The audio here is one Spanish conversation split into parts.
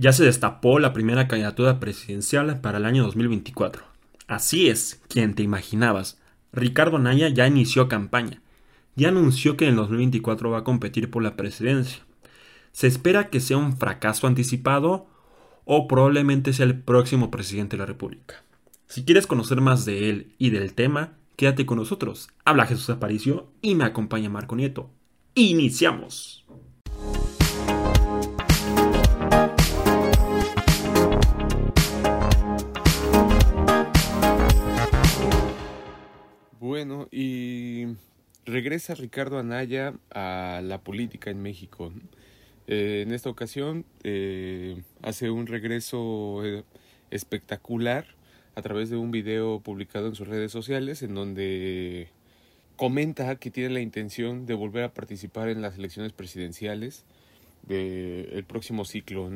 Ya se destapó la primera candidatura presidencial para el año 2024. Así es, quien te imaginabas. Ricardo Naya ya inició campaña. Ya anunció que en el 2024 va a competir por la presidencia. Se espera que sea un fracaso anticipado o probablemente sea el próximo presidente de la República. Si quieres conocer más de él y del tema, quédate con nosotros. Habla Jesús Aparicio y me acompaña Marco Nieto. ¡Iniciamos! Bueno, y regresa Ricardo Anaya a la política en México. Eh, en esta ocasión eh, hace un regreso eh, espectacular a través de un video publicado en sus redes sociales en donde comenta que tiene la intención de volver a participar en las elecciones presidenciales del próximo ciclo.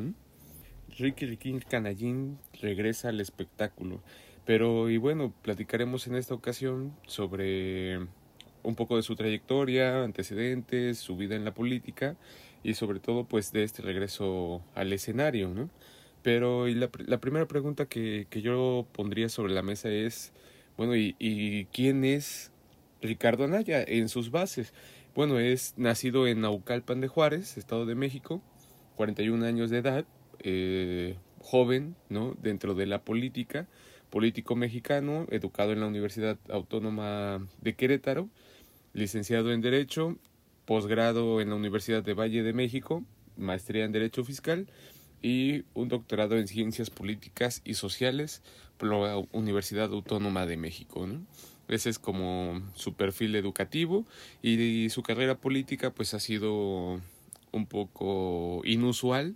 Ricky Ricky Canallín regresa al espectáculo. Pero y bueno, platicaremos en esta ocasión sobre un poco de su trayectoria, antecedentes, su vida en la política y sobre todo pues de este regreso al escenario, ¿no? Pero y la, primera pregunta que, que, yo pondría sobre la mesa es, bueno, ¿y, ¿y quién es Ricardo Anaya en sus bases? Bueno, es nacido en Naucalpan de Juárez, Estado de México, 41 años de edad, eh, joven, ¿no? Dentro de la política, político mexicano, educado en la Universidad Autónoma de Querétaro, licenciado en Derecho, posgrado en la Universidad de Valle de México, maestría en Derecho Fiscal y un doctorado en Ciencias Políticas y Sociales por la Universidad Autónoma de México. Ese es como su perfil educativo y su carrera política pues ha sido un poco inusual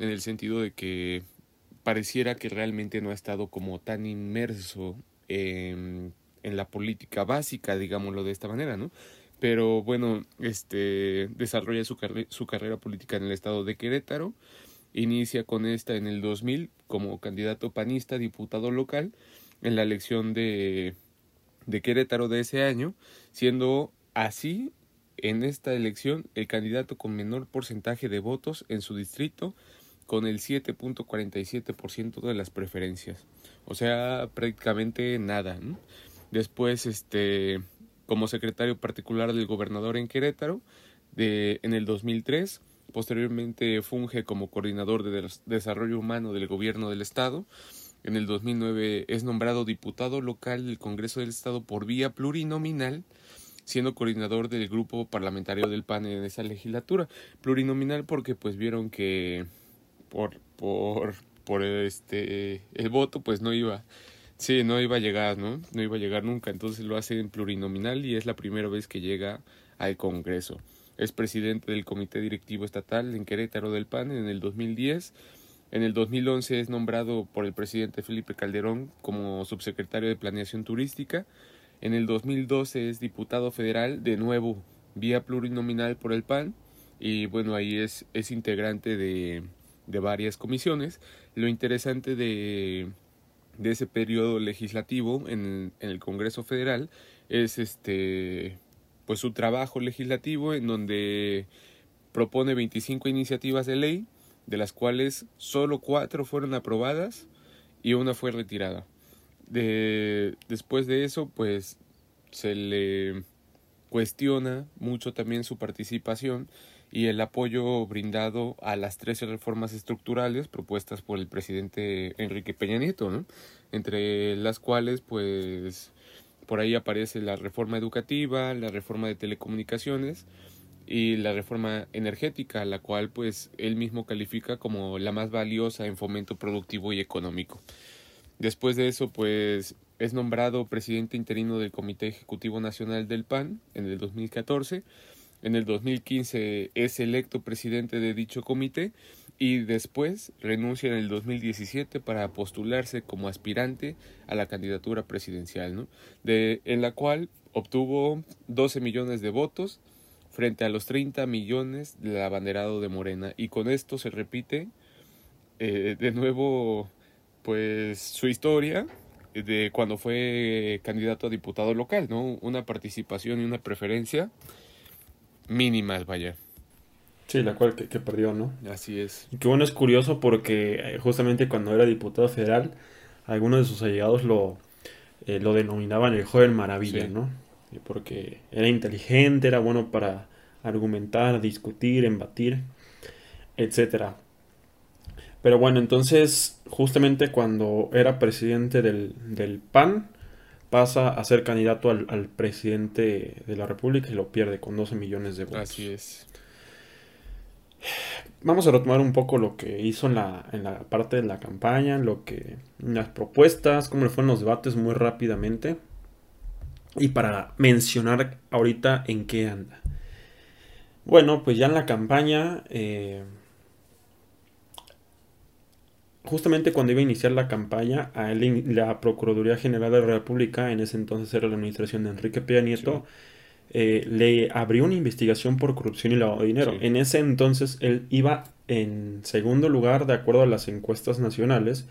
en el sentido de que pareciera que realmente no ha estado como tan inmerso en, la política básica, digámoslo de esta manera, ¿no? Pero bueno, este desarrolla su, su carrera política en el estado de Querétaro, inicia con esta en el 2000 como candidato panista, diputado local, en la elección de, de Querétaro de ese año, siendo así en esta elección el candidato con menor porcentaje de votos en su distrito con el 7.47% de las preferencias. O sea, prácticamente nada. Después, este, como secretario particular del gobernador en Querétaro, de, en el 2003, posteriormente funge como coordinador de desarrollo humano del gobierno del estado. En el 2009 es nombrado diputado local del Congreso del Estado por vía plurinominal, siendo coordinador del grupo parlamentario del PAN en esa legislatura. Plurinominal porque pues vieron que por, por, por este, el voto, pues no iba, sí, no iba a llegar, ¿no? No iba a llegar nunca, entonces lo hace en plurinominal y es la primera vez que llega al Congreso. Es presidente del Comité Directivo Estatal en Querétaro del PAN en el 2010. En el 2011 es nombrado por el presidente Felipe Calderón como subsecretario de Planeación Turística. En el 2012 es diputado federal, de nuevo vía plurinominal por el PAN. Y bueno, ahí es, es integrante de, de varias comisiones. Lo interesante de, de ese periodo legislativo en, en, el Congreso Federal es este pues su trabajo legislativo en donde propone 25 iniciativas de ley, de las cuales solo cuatro fueron aprobadas y una fue retirada. De, después de eso, pues se le cuestiona mucho también su participación y el apoyo brindado a las 13 reformas estructurales propuestas por el presidente Enrique Peña Nieto, entre las cuales pues por ahí aparece la reforma educativa, la reforma de telecomunicaciones y la reforma energética, la cual pues él mismo califica como la más valiosa en fomento productivo y económico. Después de eso pues es nombrado presidente interino del Comité Ejecutivo Nacional del PAN en el 2014 en el 2015 es electo presidente de dicho comité y después renuncia en el 2017 para postularse como aspirante a la candidatura presidencial, de, en la cual obtuvo 12 millones de votos frente a los 30 millones del abanderado de Morena y con esto se repite eh, de nuevo pues su historia de cuando fue candidato a diputado local, ¿no? Una participación y una preferencia mínimas, vaya. Sí, la cual que, perdió, ¿no? Así es. Y que bueno, es curioso porque eh, justamente cuando era diputado federal, algunos de sus allegados lo, eh, lo denominaban el joven maravilla, ¿no? Porque era inteligente, era bueno para argumentar, discutir, embatir, etcétera. Pero bueno, entonces, justamente cuando era presidente del, del PAN, pasa a ser candidato al, al, presidente de la República y lo pierde con 12 millones de votos. Así es. Vamos a retomar un poco lo que hizo en la, en la parte de la campaña, lo que las propuestas, cómo le fueron los debates muy rápidamente. Y para mencionar ahorita en qué anda. Bueno, pues ya en la campaña, eh, justamente cuando iba a iniciar la campaña, a él, la Procuraduría General de la República, en ese entonces era la administración de Enrique Peña Nieto, eh, le abrió una investigación por corrupción y lavado de dinero. En ese entonces él iba en segundo lugar, de acuerdo a las encuestas nacionales,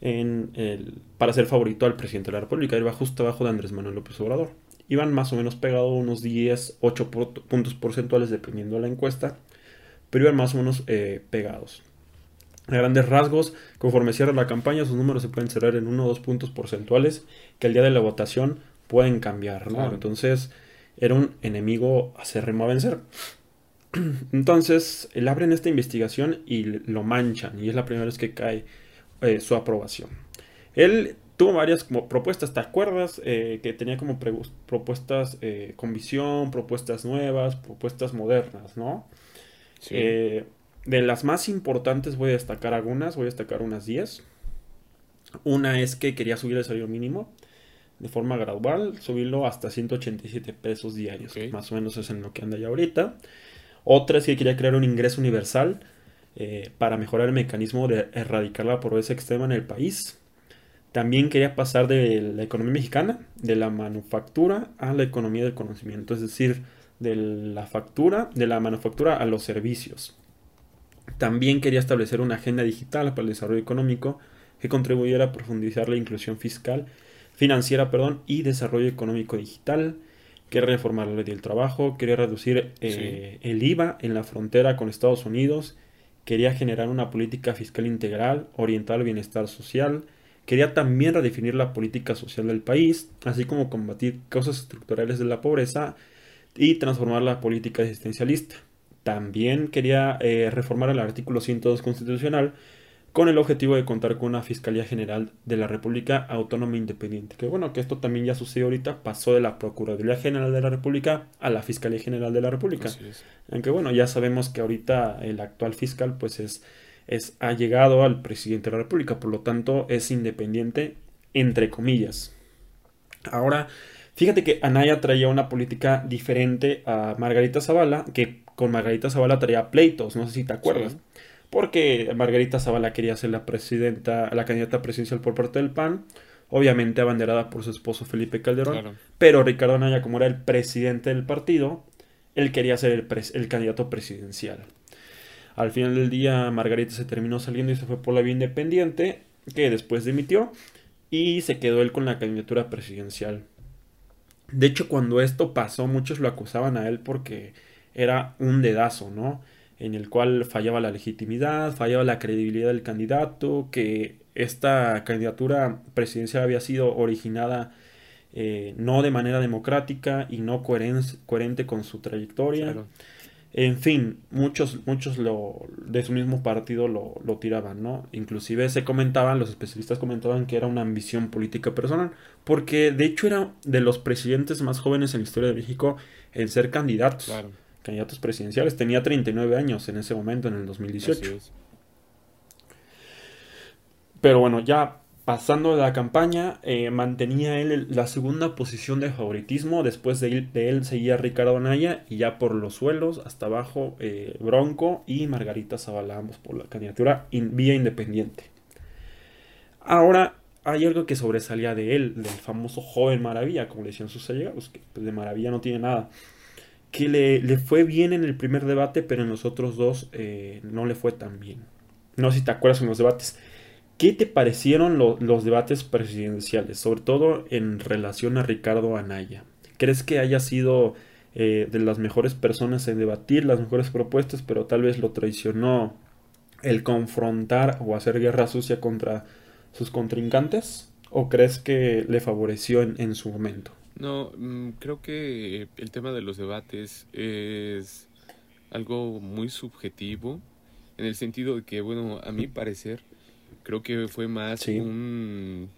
en el, para ser favorito al presidente de la República. Iba justo abajo de Andrés Manuel López Obrador. Iban más o menos pegados unos 10, 8 puntos porcentuales dependiendo de la encuesta, pero iban más o menos eh, pegados. A grandes rasgos, conforme cierra la campaña, sus números se pueden cerrar en 1 o 2 puntos porcentuales que al día de la votación pueden cambiar, ¿no? Entonces, era un enemigo acérrimo a vencer. Entonces, él abre esta investigación y lo manchan, y es la primera vez que cae eh, su aprobación. Él tuvo varias como propuestas, ¿te acuerdas? Eh, que tenía como propuestas eh, con visión, propuestas nuevas, propuestas modernas, ¿no? De las más importantes voy a destacar algunas, voy a destacar unas 10. Una es que quería subir el salario mínimo de forma gradual, subirlo hasta 187 pesos diarios, más o menos es en lo que anda ya ahorita. Otra es que quería crear un ingreso universal eh, para mejorar el mecanismo de erradicar la pobreza extrema en el país. También quería pasar de la economía mexicana, de la manufactura a la economía del conocimiento, es decir, de la factura, de la manufactura a los servicios. También quería establecer una agenda digital para el desarrollo económico que contribuyera a profundizar la inclusión fiscal financiera perdón, y desarrollo económico digital. Quiere reformar la ley del trabajo, quería reducir eh, el IVA en la frontera con Estados Unidos, quería generar una política fiscal integral orientada al bienestar social, quería también redefinir la política social del país, así como combatir causas estructurales de la pobreza y transformar la política existencialista. También quería eh, reformar el artículo 102 constitucional con el objetivo de contar con una Fiscalía General de la República Autónoma Independiente. Que bueno, que esto también ya sucedió ahorita, pasó de la Procuraduría General de la República a la Fiscalía General de la República. Aunque bueno, ya sabemos que ahorita el actual fiscal pues es, es ha llegado al presidente de la República, por lo tanto es independiente entre comillas. Ahora, fíjate que Anaya traía una política diferente a Margarita Zavala, que con Margarita Zavala traía pleitos, no sé si te acuerdas porque Margarita Zavala quería ser la presidenta, la candidata presidencial por parte del PAN, obviamente abanderada por su esposo Felipe Calderón, pero Ricardo Anaya, como era el presidente del partido, él quería ser el, el candidato presidencial. Al final del día, Margarita se terminó saliendo y se fue por la vía independiente, que después dimitió, y se quedó él con la candidatura presidencial. De hecho, cuando esto pasó, muchos lo acusaban a él porque era un dedazo, ¿no? en el cual fallaba la legitimidad, fallaba la credibilidad del candidato, que esta candidatura presidencial había sido originada eh, no de manera democrática y no coherente con su trayectoria. En fin, muchos, muchos lo, de su mismo partido lo, lo, tiraban, ¿no? Inclusive se comentaban, los especialistas comentaban que era una ambición política personal, porque de hecho era de los presidentes más jóvenes en la historia de México en ser candidatos. Claro candidatos presidenciales. Tenía 39 años en ese momento, en el 2018. Pero bueno, ya pasando la campaña, eh, mantenía él la segunda posición de favoritismo. Después de él, seguía Ricardo Anaya y ya por los suelos, hasta abajo, eh, Bronco y Margarita Zavala, ambos por la candidatura vía independiente. Ahora, hay algo que sobresalía de él, del famoso joven Maravilla, como le decían sus allegados, que pues, de Maravilla no tiene nada que le, fue bien en el primer debate, pero en los otros dos eh, no le fue tan bien. No sé si te acuerdas en los debates. ¿Qué te parecieron los debates presidenciales, sobre todo en relación a Ricardo Anaya? ¿Crees que haya sido eh, de las mejores personas en debatir las mejores propuestas, pero tal vez lo traicionó el confrontar o hacer guerra sucia contra sus contrincantes? ¿O crees que le favoreció en, su momento? No, mm, creo que el tema de los debates es algo muy subjetivo, en el sentido de que, bueno, a mi parecer, creo que fue más un,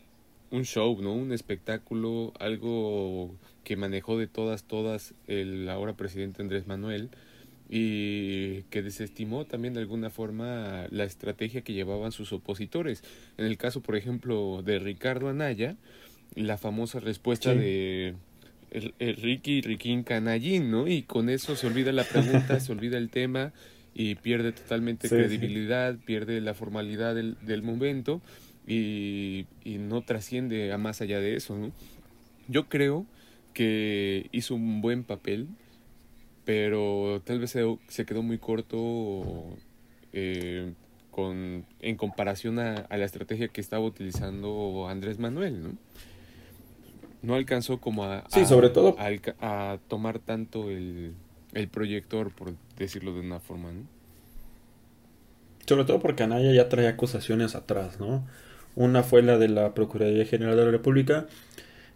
un show, ¿no? Un espectáculo, algo que manejó de todas, todas el ahora presidente Andrés Manuel y que desestimó también de alguna forma la estrategia que llevaban sus opositores. En el caso, por ejemplo, de Ricardo Anaya, la famosa respuesta de el, Ricky Riquín Canallín, ¿no? Y con eso se olvida la pregunta, se olvida el tema y pierde totalmente credibilidad, pierde la formalidad del, del momento y, y, no trasciende a más allá de eso, ¿no? Yo creo que hizo un buen papel, pero tal vez se, quedó muy corto eh, con, en comparación a, la estrategia que estaba utilizando Andrés Manuel, ¿no? No alcanzó como a, sí, sobre todo. a, tomar tanto el, el proyector, por decirlo de una forma, ¿no? Sobre todo porque Anaya ya trae acusaciones atrás, ¿no? Una fue la de la Procuraduría General de la República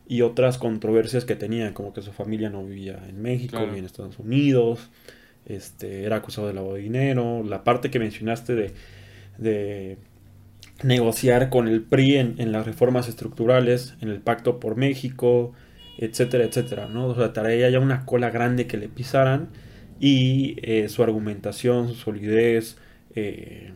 y otras controversias que tenía, como que su familia no vivía en México, vivía en Estados Unidos, este, era acusado de lavado de dinero, la parte que mencionaste de, de negociar con el PRI en, las reformas estructurales, en el pacto por México, etcétera, etcétera, ¿no? O sea, traía ya una cola grande que le pisaran y eh, su argumentación, su solidez, eh,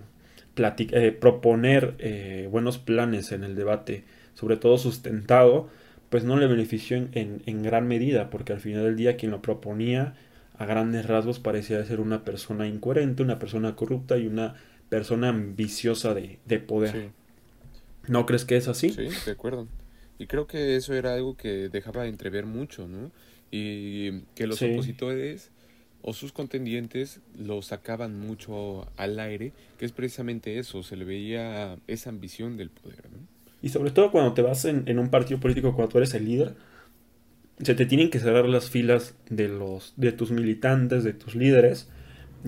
eh, proponer buenos planes en el debate, sobre todo sustentado, pues no le benefició en, en, gran medida, porque al final del día quien lo proponía a grandes rasgos parecía ser una persona incoherente, una persona corrupta y una persona ambiciosa de, de poder. ¿No crees que es así? Sí, de acuerdo. Y creo que eso era algo que dejaba entrever mucho, ¿no? Y que los opositores o sus contendientes lo sacaban mucho al aire, que es precisamente eso, se le veía esa ambición del poder, ¿no? Y sobre todo cuando te vas en, un partido político, cuando tú eres el líder, se te tienen que cerrar las filas de, los, de tus militantes, de tus líderes.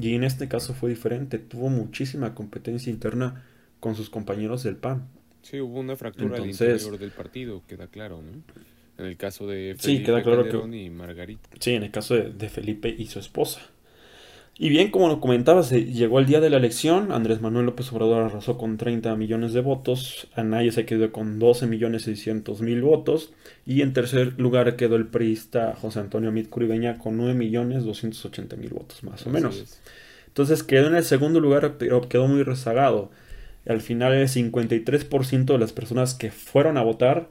Y en este caso fue diferente. Tuvo muchísima competencia interna con sus compañeros del PAN. Sí, hubo una fractura al interior del partido, queda claro, ¿no? En el caso de Felipe sí, queda claro y Margarita. Sí, en el caso de Felipe y su esposa. Y bien, como lo comentabas, llegó el día de la elección, Andrés Manuel López Obrador arrasó con 30 millones de votos, Anaya se quedó con 12 millones 600 mil votos, y en tercer lugar quedó el priista José Antonio Mit Curibeña con 9 millones 280 mil votos, más o menos. Entonces quedó en el segundo lugar, pero quedó muy rezagado. Al final el 53% de las personas que fueron a votar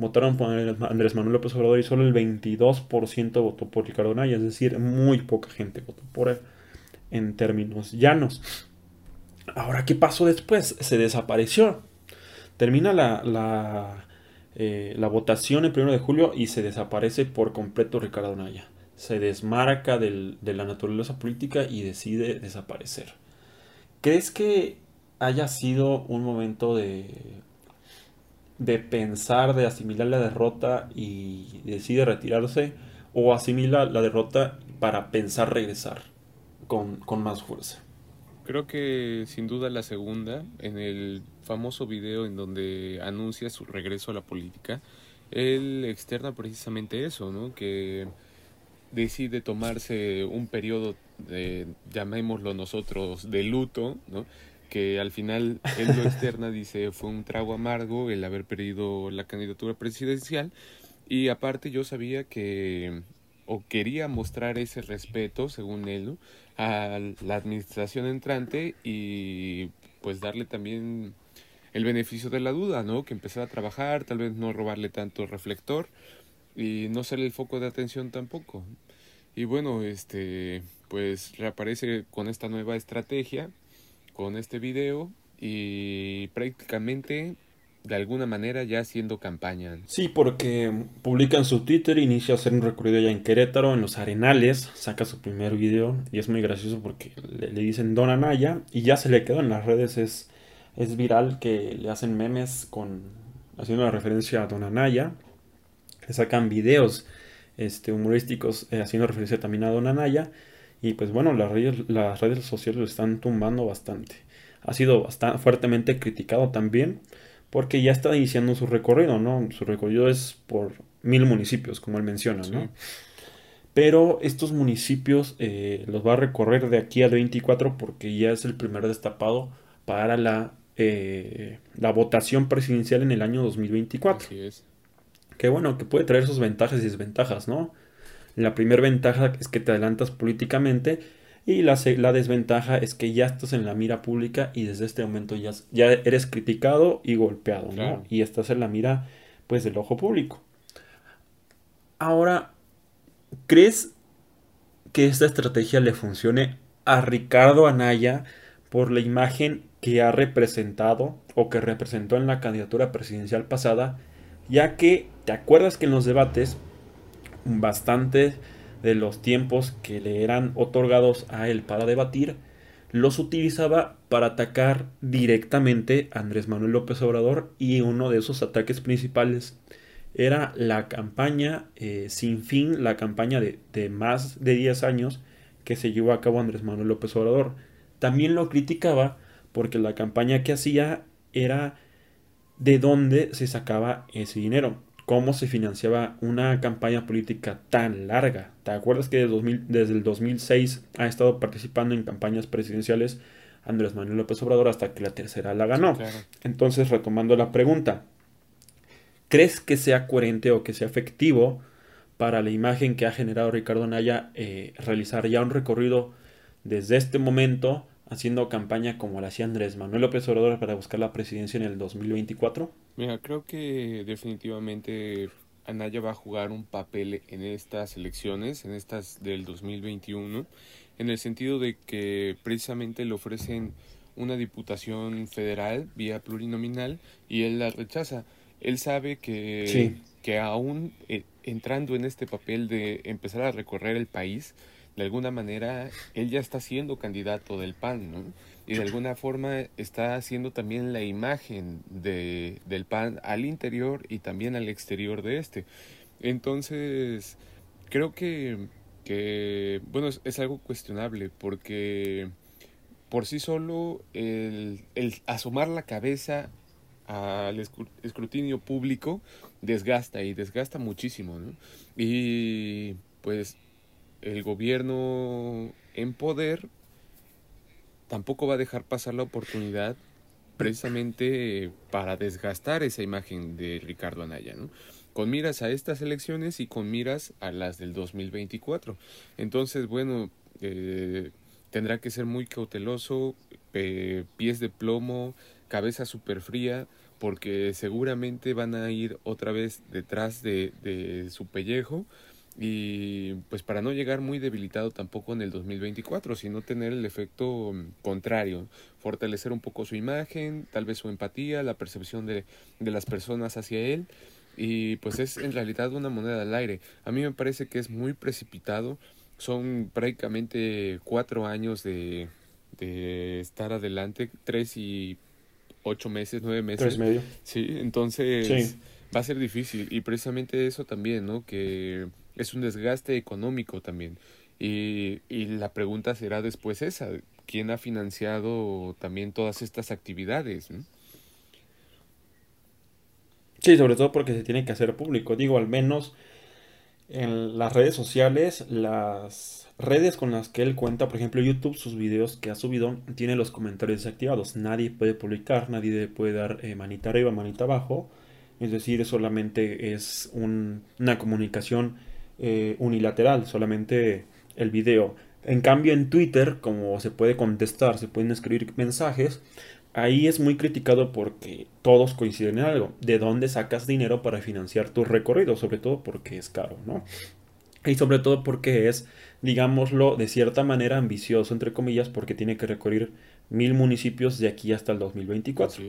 votaron por Andrés Manuel López Obrador y solo el 22% votó por Ricardo Anaya, es decir, muy poca gente votó por él en términos llanos. Ahora, ¿qué pasó después? Se desapareció. Termina la, la, eh, la votación el 1 de julio y se desaparece por completo Ricardo Naya. Se desmarca de la naturaleza política y decide desaparecer. ¿Crees que haya sido un momento de, de pensar, de asimilar la derrota y decide retirarse? ¿O asimila la derrota para pensar regresar? con, más fuerza. Creo que sin duda la segunda, en el famoso video en donde anuncia su regreso a la política, él externa precisamente eso, ¿no? Que decide tomarse un periodo, de, llamémoslo nosotros, de luto, ¿no? Que al final él lo externa, dice, fue un trago amargo el haber perdido la candidatura presidencial. Y aparte yo sabía que, o quería mostrar ese respeto, según él, a la administración entrante y pues darle también el beneficio de la duda, ¿no? Que empezar a trabajar, tal vez no robarle tanto reflector y no ser el foco de atención tampoco. Y bueno, este pues reaparece con esta nueva estrategia, con este video y prácticamente de alguna manera ya haciendo campaña. Sí, porque publica en su Twitter, inicia a hacer un recorrido ya en Querétaro, en los Arenales, saca su primer video y es muy gracioso porque le, dicen Don Anaya y ya se le quedó en las redes, es, es viral que le hacen memes con haciendo la referencia a Don Anaya, le sacan videos este, humorísticos eh, haciendo referencia también a Don Anaya. Y pues bueno, las redes, las redes sociales lo están tumbando bastante. Ha sido bastante fuertemente criticado también porque ya está iniciando su recorrido, ¿no? Su recorrido es por mil municipios, como él menciona, ¿no? Pero estos municipios eh, los va a recorrer de aquí al 24 porque ya es el primer destapado para la, eh, la votación presidencial en el año 2024. Así es. Que bueno, que puede traer sus ventajas y desventajas, ¿no? La primera ventaja es que te adelantas políticamente y la, la, desventaja es que ya estás en la mira pública y desde este momento ya, ya eres criticado y golpeado, ¿no? Y estás en la mira, pues, del ojo público. Ahora, ¿crees que esta estrategia le funcione a Ricardo Anaya por la imagen que ha representado o que representó en la candidatura presidencial pasada? Ya que, ¿te acuerdas que en los debates bastante de los tiempos que le eran otorgados a él para debatir, los utilizaba para atacar directamente a Andrés Manuel López Obrador y uno de esos ataques principales era la campaña eh, sin fin, la campaña de, de, más de 10 años que se llevó a cabo Andrés Manuel López Obrador. También lo criticaba porque la campaña que hacía era de dónde se sacaba ese dinero cómo se financiaba una campaña política tan larga. ¿Te acuerdas que desde, el 2006 ha estado participando en campañas presidenciales Andrés Manuel López Obrador hasta que la tercera la ganó? Entonces, retomando la pregunta, ¿crees que sea coherente o que sea efectivo para la imagen que ha generado Ricardo Naya eh, realizar ya un recorrido desde este momento haciendo campaña como la hacía Andrés Manuel López Obrador para buscar la presidencia en el 2024? Mira, creo que definitivamente Anaya va a jugar un papel en estas elecciones, en estas del 2021, en el sentido de que precisamente le ofrecen una diputación federal vía plurinominal y él la rechaza. Él sabe que, que aún eh, entrando en este papel de empezar a recorrer el país, de alguna manera él ya está siendo candidato del PAN, ¿no? Y de alguna forma está haciendo también la imagen de, del PAN al interior y también al exterior de este. Entonces, creo que, que bueno, es, algo cuestionable porque por sí solo el, el asomar la cabeza al escrutinio público desgasta y desgasta muchísimo, ¿no? Y pues el gobierno en poder tampoco va a dejar pasar la oportunidad precisamente para desgastar esa imagen de Ricardo Anaya, ¿no? Con miras a estas elecciones y con miras a las del 2024. Entonces, bueno, eh, tendrá que ser muy cauteloso, pies de plomo, cabeza súper fría, porque seguramente van a ir otra vez detrás de, de su pellejo y pues para no llegar muy debilitado tampoco en el 2024, sino tener el efecto mm, contrario, fortalecer un poco su imagen, tal vez su empatía, la percepción de, de las personas hacia él y pues es en realidad una moneda al aire. A mí me parece que es muy precipitado, son prácticamente cuatro años de, de estar adelante, tres y ocho meses, nueve meses. Tres medio. Sí, entonces va a ser difícil y precisamente eso también, ¿no? Que es un desgaste económico también. Y, y la pregunta será después esa, ¿quién ha financiado también todas estas actividades? Sí, sobre todo porque se tiene que hacer público. Digo, al menos en las redes sociales, las redes con las que él cuenta, por ejemplo YouTube, sus videos que ha subido, tiene los comentarios desactivados. Nadie puede publicar, nadie puede dar eh, manita arriba, manita abajo. Es decir, solamente es una comunicación eh, unilateral, solamente el video. En cambio en Twitter, como se puede contestar, se pueden escribir mensajes, ahí es muy criticado porque todos coinciden en algo. ¿De dónde sacas dinero para financiar tu recorrido? Sobre todo porque es caro, ¿no? Y sobre todo porque es, digámoslo, de cierta manera ambicioso, entre comillas, porque tiene que recorrer mil municipios de aquí hasta el 2024.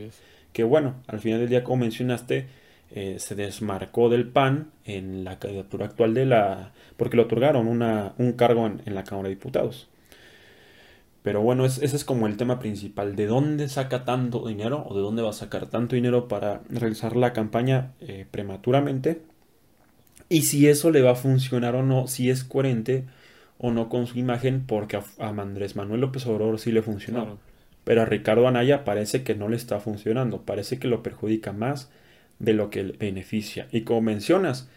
Que bueno, al final del día, como mencionaste, eh, se desmarcó del PAN en la candidatura actual de la... porque le otorgaron una, un cargo en, la Cámara de Diputados. Pero bueno, ese es como el tema principal. ¿De dónde saca tanto dinero o de dónde va a sacar tanto dinero para realizar la campaña eh, prematuramente? y si eso le va a funcionar o no, si es coherente o no con su imagen, porque a, Andrés Manuel López Obrador sí le funcionó. Pero a Ricardo Anaya parece que no le está funcionando, parece que lo perjudica más de lo que le beneficia. Y como mencionas,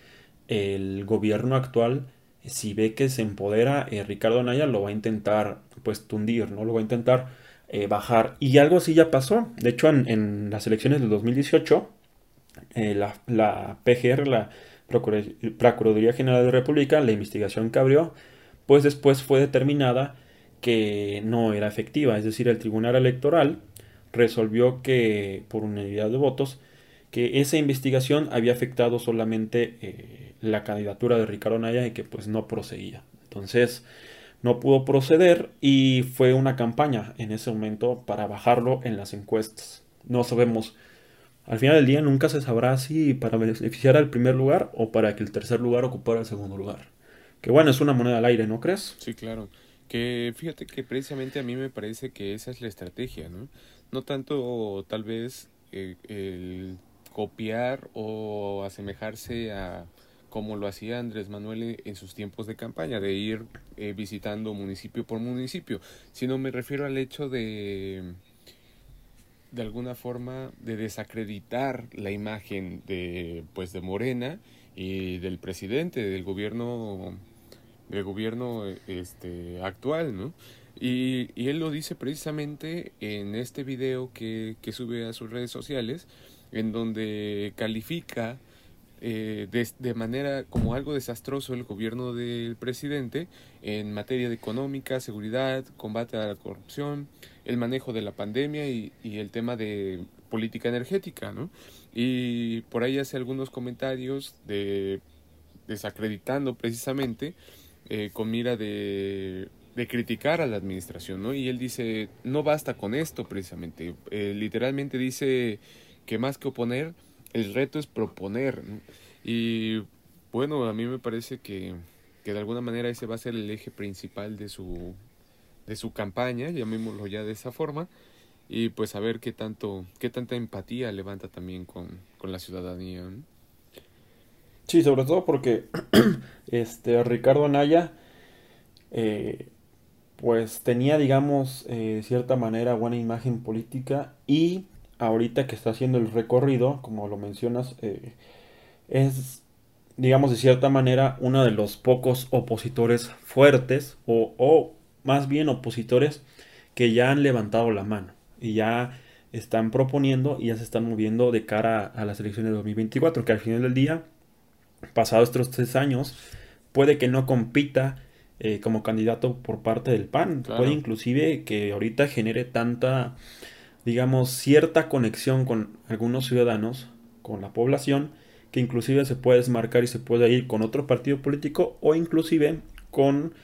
el gobierno actual, si ve que se empodera, eh, Ricardo Anaya lo va a intentar pues tundir, ¿no? Lo va a intentar eh, bajar. Y algo así ya pasó. De hecho, en, las elecciones del 2018, eh, la, la, PGR, la Procuraduría General de la República, la investigación que abrió, pues después fue determinada que no era efectiva. Es decir, el Tribunal Electoral resolvió que, por unidad de votos, que esa investigación había afectado solamente eh, la candidatura de Ricardo Naya y que pues no procedía. Entonces no pudo proceder y fue una campaña en ese momento para bajarlo en las encuestas. No sabemos, al final del día nunca se sabrá si para beneficiar al primer lugar o para que el tercer lugar ocupara el segundo lugar. Que bueno, es una moneda al aire, ¿no crees? Sí, claro. Que fíjate que precisamente a mí me parece que esa es la estrategia, ¿no? No tanto tal vez eh, el copiar o asemejarse a como lo hacía Andrés Manuel en sus tiempos de campaña, de ir eh, visitando municipio por municipio, sino me refiero al hecho de de alguna forma de desacreditar la imagen de pues de Morena y del presidente del gobierno del gobierno este actual, ¿no? Y, y él lo dice precisamente en este video que, que sube a sus redes sociales, en donde califica eh, de, manera como algo desastroso el gobierno del presidente en materia de económica, seguridad, combate a la corrupción, el manejo de la pandemia y, y el tema de política energética, ¿no? Y por ahí hace algunos comentarios de desacreditando precisamente eh, con mira de, de, criticar a la administración, ¿no? Y él dice, no basta con esto precisamente, eh, literalmente dice que más que oponer, el reto es proponer. Y bueno, a mí me parece que, que de alguna manera ese va a ser el eje principal de su, de su campaña, llamémoslo ya de esa forma, y pues a ver qué tanto, qué tanta empatía levanta también con, con la ciudadanía. Sí, sobre todo porque este Ricardo Anaya eh, pues tenía digamos eh, cierta manera buena imagen política y ahorita que está haciendo el recorrido, como lo mencionas, eh, es, digamos, de cierta manera, uno de los pocos opositores fuertes, o, o, más bien opositores que ya han levantado la mano y ya están proponiendo y ya se están moviendo de cara a las elecciones de 2024, que al final del día, pasados estos tres años, puede que no compita eh, como candidato por parte del PAN, puede inclusive que ahorita genere tanta digamos, cierta conexión con algunos ciudadanos, con la población, que inclusive se puede desmarcar y se puede ir con otro partido político o inclusive con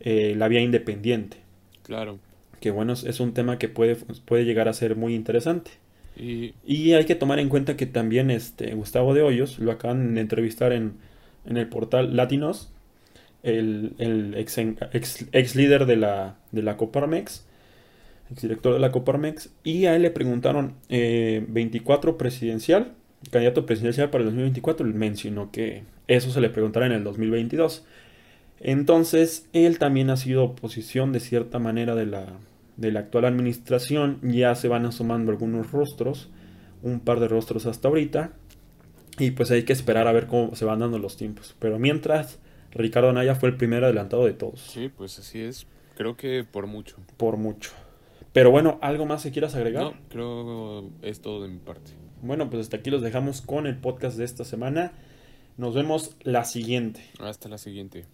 eh, la vía independiente. Claro. Que bueno, es un tema que puede, puede llegar a ser muy interesante. Y... hay que tomar en cuenta que también este Gustavo de Hoyos lo acaban de entrevistar en, en el portal Latinos, el, el ex, ex, líder de la, de la Coparmex, exdirector de la Coparmex, y a él le preguntaron 24 eh, presidencial, candidato presidencial para el 2024, él mencionó que eso se le preguntará en el 2022. Entonces, él también ha sido oposición de cierta manera de la, de la actual administración, ya se van asomando algunos rostros, un par de rostros hasta ahorita, y pues hay que esperar a ver cómo se van dando los tiempos. Pero mientras, Ricardo Anaya fue el primer adelantado de todos. Sí, pues así es. Creo que por mucho. Por mucho. Pero bueno, ¿algo más que quieras agregar? No, creo es todo de mi parte. Bueno, pues hasta aquí los dejamos con el podcast de esta semana. Nos vemos la siguiente. Hasta la siguiente.